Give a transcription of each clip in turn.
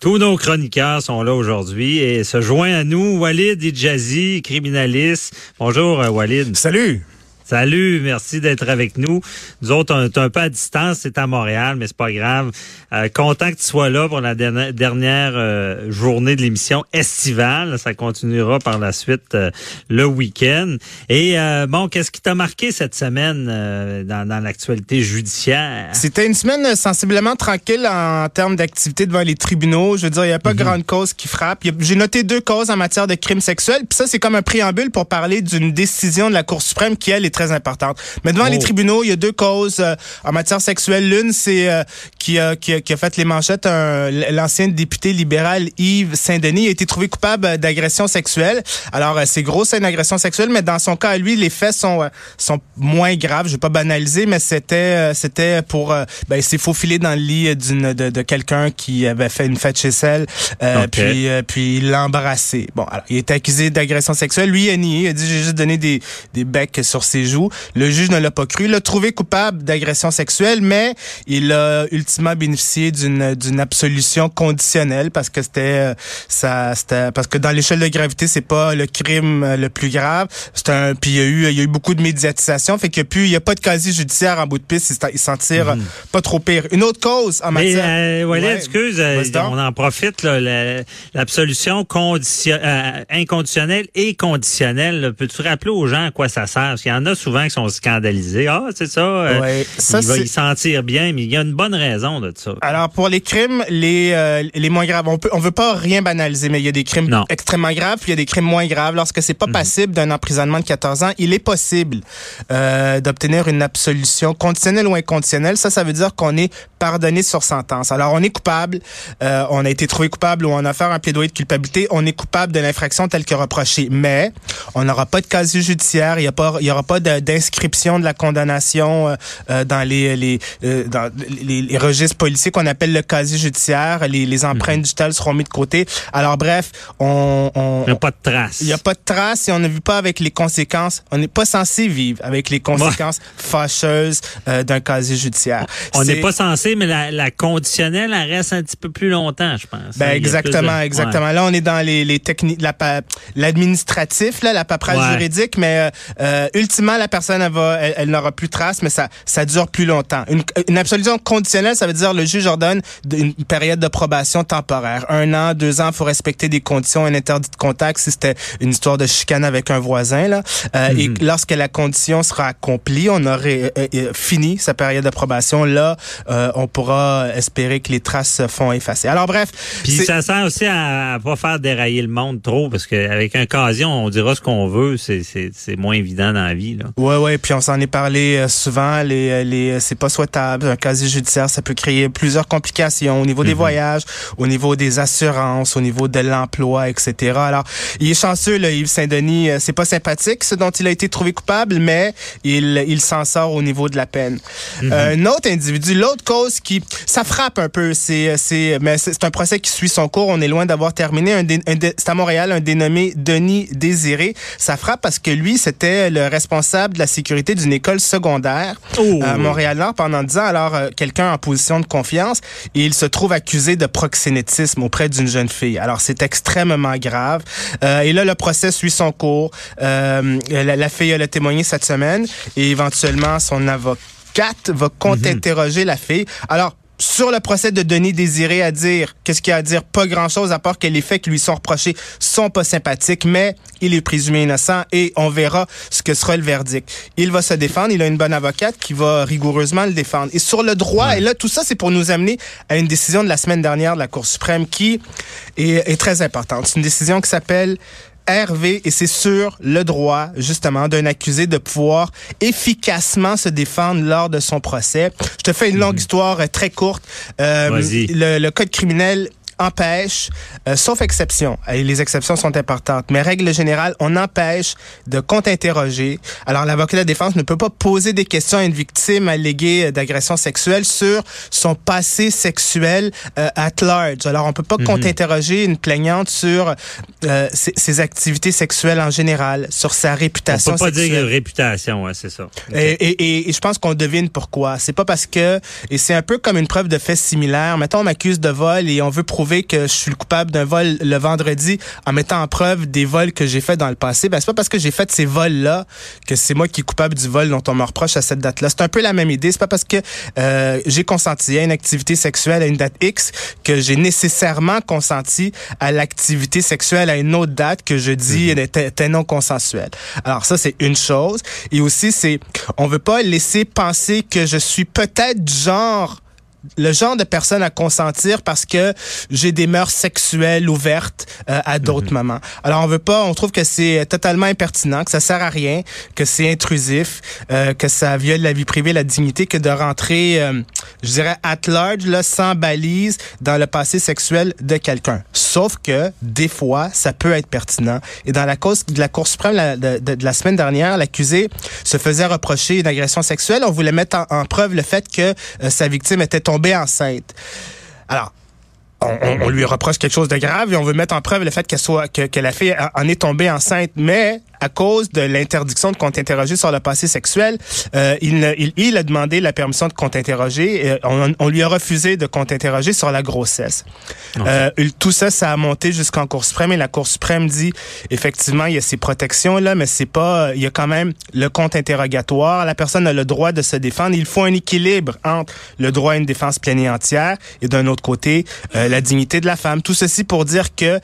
Tous nos chroniqueurs sont là aujourd'hui et se joint à nous Walid Idjazi, criminaliste. Bonjour euh, Walid. Salut. Salut, merci d'être avec nous. Nous autres, on est un peu à distance, c'est à Montréal, mais c'est pas grave. Euh, content que tu sois là pour la dernière, euh, journée de l'émission estivale. Ça continuera par la suite euh, le week-end. Et bon, qu'est-ce qui t'a marqué cette semaine dans, dans l'actualité judiciaire? C'était une semaine sensiblement tranquille en termes d'activité devant les tribunaux. Je veux dire, il n'y a pas mm grande cause qui frappe. J'ai noté deux causes en matière de crimes sexuels. Puis ça, c'est comme un préambule pour parler d'une décision de la Cour suprême qui, elle, est très importante. Mais devant les oh. tribunaux, il y a deux causes euh, en matière sexuelle. L'une, c'est euh, qui, a, qui, a, qui, a, fait les manchettes. L'ancien député libéral Yves Saint-Denis a été trouvé coupable d'agression sexuelle. Alors, euh, c'est gros, c'est une agression sexuelle, mais dans son cas, lui, les faits sont sont moins graves. Je vais pas banaliser, mais c'était c'était pour ben, il s'est faufilé dans le lit d'une de, de quelqu'un qui avait fait une fête chez elle, puis puis il l'a embrassé. Bon, alors, il est accusé d'agression sexuelle. Lui, il a nié. Il a dit j'ai juste donné des des becs sur ses Le juge ne l'a pas cru. Il l'a trouvé coupable d'agression sexuelle, mais il a ultimement bénéficié d'une d'une absolution conditionnelle parce que c'était euh, ça c'était parce que dans l'échelle de gravité, c'est pas le crime euh, le plus grave. C'est un puis il y a eu il y a eu beaucoup de médiatisation, fait a plus il y a pas de casier judiciaire en bout de piste, il s'en tire mhm. pas trop pire. Une autre cause en matière Mais euh, excuse, on en profite l'absolution inconditionnelle et conditionnelle. Peux-tu rappeler aux gens à quoi ça sert? Parce qu'il y en a souvent qui sont scandalisés. Ah, c'est ça. Euh, il va y sentir bien, mais il y a une bonne raison de ça. Alors, pour les crimes, les, euh, les moins graves, on peut, on veut pas rien banaliser, mais il y a des crimes extrêmement graves, puis il y a des crimes moins graves. Lorsque c'est pas mhm. passible d'un emprisonnement de 14 ans, il est possible euh, d'obtenir une absolution conditionnelle ou inconditionnelle. Ça, ça veut dire qu'on est pardonné sur sentence. Alors, on est coupable, euh, on a été trouvé coupable ou on a fait un plaidoyer de culpabilité, on est coupable de l'infraction telle que reprochée. Mais on n'aura pas de casier judiciaire, il y, a pas, il y aura pas d'inscription de la condamnation euh, euh, dans les les, euh, dans les, les, registres policiers qu'on appelle le casier judiciaire. Les, les empreintes mhm. digitales seront mises de côté. Alors bref, on, on il n'y a pas de traces. Il n'y a pas de traces et on ne vit pas avec les conséquences. On n'est pas censé vivre avec les conséquences fâcheuses d'un casier judiciaire. On n'est pas censé, mais la, la, conditionnelle, elle reste un petit peu plus longtemps, je pense. Ben exactement, exactement. Là, on est dans les, les techniques, l'administratif, là, la paperasse juridique, mais euh, ultimement, la personne elle va, elle, n'aura plus trace, mais ça, ça dure plus longtemps. Une, une absolution conditionnelle, ça veut dire le juge ordonne une période de probation temporaire, un an, deux ans, il faut respecter des conditions, un interdit de contact si c'était une histoire de chicane avec un voisin là. Euh, Et mhm. lorsque la condition sera accomplie, on aurait euh, euh, fini sa période de probation. Là, on pourra espérer que les traces se font effacer. Alors bref. Puis ça sert aussi à, à, pas faire dérailler le monde trop, parce qu'avec un casier, on dira ce qu'on veut, c'est moins évident dans la vie. Là. Ouais, ouais. Puis on s'en est parlé euh, souvent. Les, euh, les, euh, c'est pas souhaitable. Un casier judiciaire, ça peut créer plusieurs complications au niveau des mhm. voyages, au niveau des assurances, au niveau de l'emploi, etc. Alors, il est chanceux, là, Yves Saint-Denis. C'est pas sympathique ce dont il a été trouvé coupable, mais il, il s'en sort au niveau de la peine. Mhm. un autre individu, l'autre cause qui, ça frappe un peu. C'est, c'est, mais c'est un procès qui suit son cours. On est loin d'avoir terminé. Un, c'est à Montréal, un dénommé Denis Désiré. Ça frappe parce que lui, c'était le responsable de la sécurité d'une école secondaire oh. à Montréal-Nord pendant 10 ans. Alors, euh, quelqu'un en position de confiance, et il se trouve accusé de proxénétisme auprès d'une jeune fille. Alors, c'est extrêmement grave. Euh, et là, le procès suit son cours. Euh, la, la, fille, a témoigné cette semaine et éventuellement, son avocat va contre-interroger la fille. Alors, sur le procès de Denis Désiré à dire, qu'est-ce qu'il y a à dire? Pas grand-chose à part que les faits qui lui sont reprochés sont pas sympathiques, mais il est présumé innocent et on verra ce que sera le verdict. Il va se défendre, il a une bonne avocate qui va rigoureusement le défendre. Et sur le droit, et là, tout ça, c'est pour nous amener à une décision de la semaine dernière de la Cour suprême qui est, est très importante. C'est une décision qui s'appelle Hervé, et c'est sur le droit, justement, d'un accusé de pouvoir efficacement se défendre lors de son procès. Je te fais une longue mhm. histoire euh, très courte. Euh, le, le, code criminel empêche, euh, sauf exception, et les exceptions sont importantes, mais règle générale, on empêche de contre-interroger. Alors, l'avocat de la défense ne peut pas poser des questions à une victime alléguée d'agression sexuelle sur son passé sexuel euh, at large. Alors, on peut pas mhm. contre-interroger une plaignante sur euh, ses, activités sexuelles en général, sur sa réputation On peut pas dire réputation, ouais, c'est ça. Et, et, et, je pense qu'on devine pourquoi. C'est pas parce que, et c'est un peu comme une preuve de fait similaire. Mettons, on m'accuse de vol et on veut prouver prouver que je suis le coupable d'un vol le vendredi en mettant en preuve des vols que j'ai fait dans le passé, ben c'est pas parce que j'ai fait ces vols-là que c'est moi qui est coupable du vol dont on me reproche à cette date-là. C'est un peu la même idée. C'est pas parce que euh, j'ai consenti à une activité sexuelle à une date X que j'ai nécessairement consenti à l'activité sexuelle à une autre date que je dis mm-hmm. était, non consensuelle. Alors ça, c'est une chose. Et aussi, c'est on veut pas laisser penser que je suis peut-être du genre le genre de personne à consentir parce que j'ai des mœurs sexuelles ouvertes euh, à d'autres mhm. moments. Alors on veut pas, on trouve que c'est totalement impertinent, que ça sert à rien, que c'est intrusif, euh, que ça viole la vie privée, la dignité, que de rentrer, euh, je dirais, at large, là, sans balise, dans le passé sexuel de quelqu'un. Sauf que des fois, ça peut être pertinent. Et dans la cause de la Cour suprême de, de, la semaine dernière, l'accusé se faisait reprocher une agression sexuelle. On voulait mettre en, en preuve le fait que sa victime était tombée enceinte. Alors, on, lui reproche quelque chose de grave et on veut mettre en preuve le fait qu'elle soit que, que la fille en est tombée enceinte, mais à cause de l'interdiction de compte interrogé sur le passé sexuel, euh, il, il, il, a demandé la permission de compte interrogé. Et on, on, lui a refusé de compte interrogé sur la grossesse. Euh, tout ça, ça a monté jusqu'en Cour suprême et la Cour suprême dit effectivement il y a ces protections là, mais c'est pas, il y a quand même le compte interrogatoire. La personne a le droit de se défendre. Il faut un équilibre entre le droit à une défense pleine et entière et d'un autre côté euh, la dignité de la femme. Tout ceci pour dire que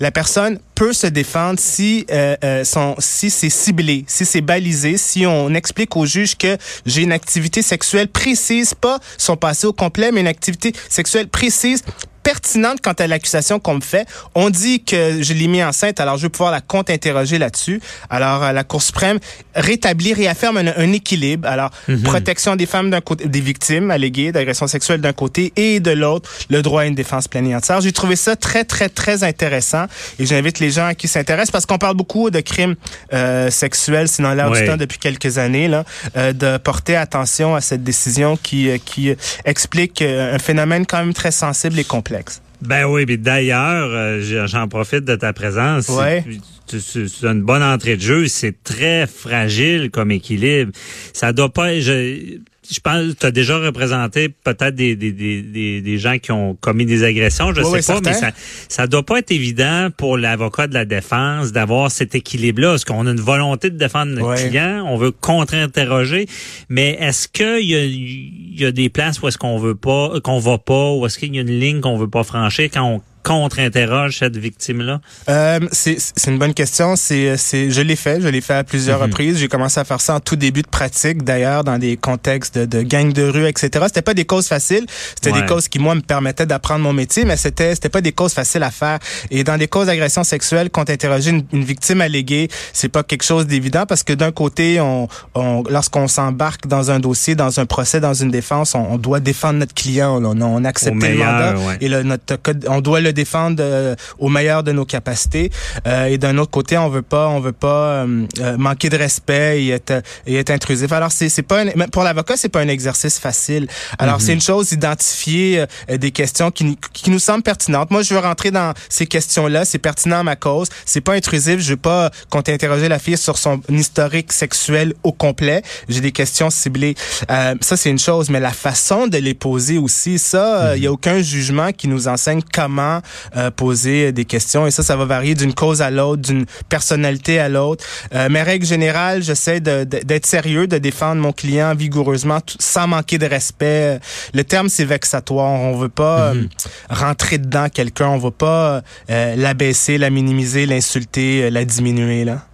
la personne peut se défendre si euh, euh, si c'est ciblé, si c'est balisé, si on explique au juge que j'ai une activité sexuelle précise, pas son passé au complet, mais une activité sexuelle précise pertinente quant à l'accusation qu'on me fait. On dit que je l'ai mis enceinte, alors je vais pouvoir la contre-interroger là-dessus. Alors, euh, la Cour suprême rétablit, réaffirme un, équilibre. Alors, mhm. protection des femmes d'un côté, des victimes alléguées d'agression sexuelle d'un côté et de l'autre, le droit à une défense pleine et entière. J'ai trouvé ça très, très, très intéressant et j'invite les gens qui s'intéressent parce qu'on parle beaucoup de crimes euh, sexuels, c'est dans l'air du temps depuis quelques années, là, euh, de porter attention à cette décision qui, euh, qui explique un phénomène quand même très sensible et complexe. Ben oui, mais d'ailleurs, euh, j'en profite de ta présence. Ouais. C'est une bonne entrée de jeu. C'est très fragile comme équilibre. Ça doit pas. Je, je pense tu as déjà représenté peut-être des, des, des, des, gens qui ont commis des agressions, je sais pas, mais ça ça doit pas être évident pour l'avocat de la défense d'avoir cet équilibre-là. Est-ce qu'on a une volonté de défendre notre client, on veut contre-interroger, mais est-ce qu'il y a, y a des places où est-ce qu'on veut pas, qu'on va pas, ou est-ce qu'il y a une ligne qu'on veut pas franchir quand on contre-interroge cette victime-là? Euh, c'est une bonne question. C'est je l'ai fait. Je l'ai fait à plusieurs mhm. reprises. J'ai commencé à faire ça en tout début de pratique, d'ailleurs, dans des contextes de, de gang de rue, etc. C'était pas des causes faciles. C'était des causes qui, moi, me permettaient d'apprendre mon métier, mais c'était c'était pas des causes faciles à faire. Et dans des causes d'agression sexuelle, contre-interroger une, une, victime alléguée, c'est pas quelque chose d'évident parce que d'un côté, on, on lorsqu'on s'embarque dans un dossier, dans un procès, dans une défense, on, doit défendre notre client. On, on accepte le mandat et le, notre, on doit le défendre euh, au meilleur de nos capacités. Euh, et d'un autre côté, on veut pas, on veut pas euh, manquer de respect et être, et être intrusif. Alors c'est c'est pas pour l'avocat, c'est pas un exercice facile. Alors c'est mhm. une chose d'identifier des questions qui, qui nous semblent pertinentes. Moi, je veux rentrer dans ces questions-là. C'est pertinent à ma cause. C'est pas intrusif. Je veux pas qu'on interroger la fille sur son historique sexuel au complet. J'ai des questions ciblées. ça, c'est une chose, mais la façon de les poser aussi, ça, il mhm. y a aucun jugement qui nous enseigne comment euh, poser des questions. Et ça, ça va varier d'une cause à l'autre, d'une personnalité à l'autre. Euh, mais règle générale, j'essaie d'être sérieux, de défendre mon client vigoureusement, sans manquer de respect. Le terme, c'est vexatoire. On veut pas mhm. euh, rentrer dedans quelqu'un. On veut pas euh, l'abaisser, la minimiser, l'insulter, la diminuer. là.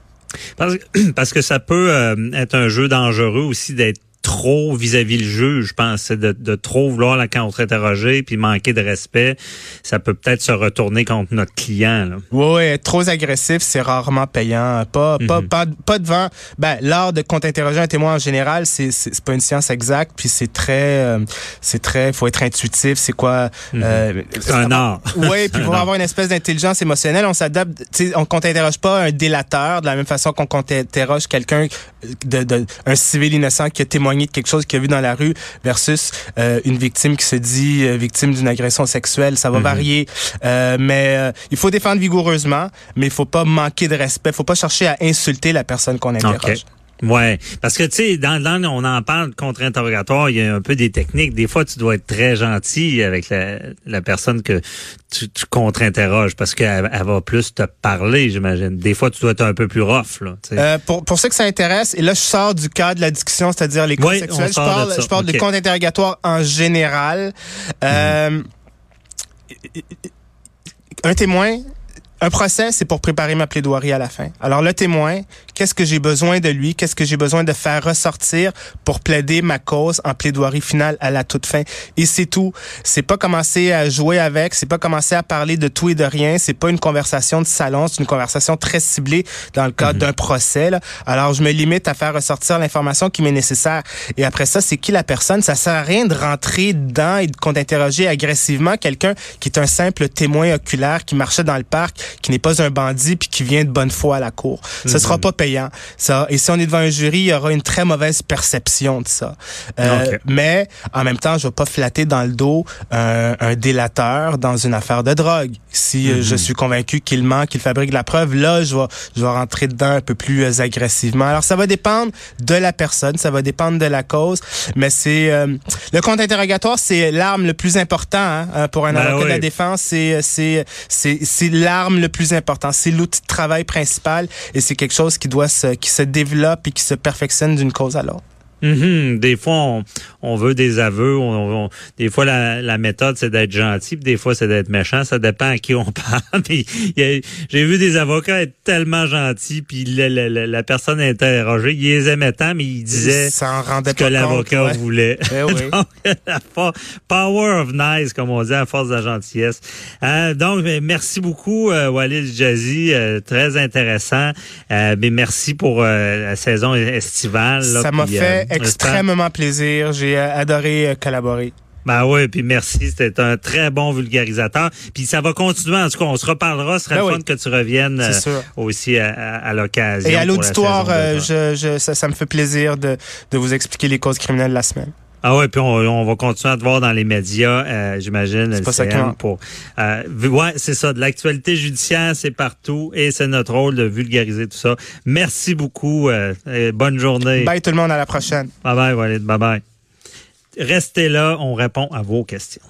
Parce, parce que ça peut être un jeu dangereux aussi d'être trop vis-à-vis le juge, je pense, de, de trop vouloir la contre-interroger puis manquer de respect, ça peut peut-être se retourner contre notre client. Là. Oui, être trop agressif, c'est rarement payant. Pas, mhm. pas, pas devant. Ben, l'art de contre-interroger un témoin en général, c'est c'est pas une science exacte, puis c'est très, euh, c'est très, faut être intuitif. C'est quoi mhm. euh, C'est un art. Oui, puis pour avoir une espèce d'intelligence émotionnelle, on s'adapte. On contre-interroge pas un délateur de la même façon qu'on contre-interroge quelqu'un de, de, un civil innocent qui a témoigné de quelque chose qu'il a vu dans la rue versus euh, une victime qui se dit euh, victime d'une agression sexuelle. Ça va mhm. varier. Euh, mais il faut défendre vigoureusement, mais il faut pas manquer de respect. Il faut pas chercher à insulter la personne qu'on interroge. Ouais, parce que tu sais, dans, dans on en parle contre-interrogatoire, il y a un peu des techniques. Des fois, tu dois être très gentil avec la, la personne que tu, tu contre-interroges parce qu'elle elle va plus te parler, j'imagine. Des fois, tu dois être un peu plus rough. Là, euh, pour, pour ceux que ça intéresse, et là, je sors du cadre de la discussion, c'est-à-dire les cours sexuels. Je parle, je parle de contre-interrogatoire en général. Euh, un témoin un procès, c'est pour préparer ma plaidoirie à la fin. Alors le témoin, qu'est-ce que j'ai besoin de lui, qu'est-ce que j'ai besoin de faire ressortir pour plaider ma cause en plaidoirie finale à la toute fin? Et c'est tout. C'est pas commencer à jouer avec, c'est pas commencer à parler de tout et de rien, c'est pas une conversation de salon, c'est une conversation très ciblée dans le cadre mhm. d'un procès. Là. Alors je me limite à faire ressortir l'information qui m'est nécessaire. Et après ça, c'est qui la personne? Ça sert à rien de rentrer dedans et d'interroger agressivement quelqu'un qui est un simple témoin oculaire qui marchait dans le parc qui n'est pas un bandit puis qui vient de bonne foi à la cour. Ce mhm. sera pas payant. Ça. Et si on est devant un jury, il y aura une très mauvaise perception de ça. Euh, Mais en même temps, je vais pas flatter dans le dos un, un délateur dans une affaire de drogue. Si euh, je mhm. suis convaincu qu'il ment, qu'il fabrique la preuve, là, je vais, je vais rentrer dedans un peu plus euh, agressivement. Alors, ça va dépendre de la personne, ça va dépendre de la cause, mais c'est euh, le compte interrogatoire, c'est l'arme le plus important hein, pour un ben avocat de la défense. C'est c'est c'est l'arme le plus important. C'est l'outil de travail principal et c'est quelque chose qui doit qui se développe et qui se perfectionne d'une cause à l'autre. Mhm. Des fois, on, veut des aveux. On, des fois, la, méthode, c'est d'être gentil, puis des fois, c'est d'être méchant. Ça dépend à qui on parle. J'ai vu des avocats être tellement gentils, puis la, la, la, personne interrogée, ils les aimaient tant, mais ils disaient ce que l'avocat voulait. Eh donc, power of nice, comme on dit, à force de la gentillesse. Euh, donc, merci beaucoup, euh, Walid Jazzy. Euh, très intéressant. Euh, mais merci pour la saison estivale. ça m'a fait extrêmement plaisir. J'ai euh, adoré euh, collaborer. Ben oui, puis merci, c'était un très bon vulgarisateur. Puis ça va continuer, en tout cas, on se reparlera, ce serait ben fun que tu reviennes euh, aussi à, l'occasion. Et à l'auditoire, je, ça, ça, me fait plaisir de, de vous expliquer les causes criminelles la semaine. Ah ouais, puis on, va continuer à te voir dans les médias, euh, j'imagine. C'est pas ça pour. Euh, ouais, c'est ça. De l'actualité judiciaire, c'est partout, et c'est notre rôle de vulgariser tout ça. Merci beaucoup. Euh, bonne journée. Bye tout le monde, à la prochaine. Bye bye, Walid. Bye bye. Restez là, on répond à vos questions.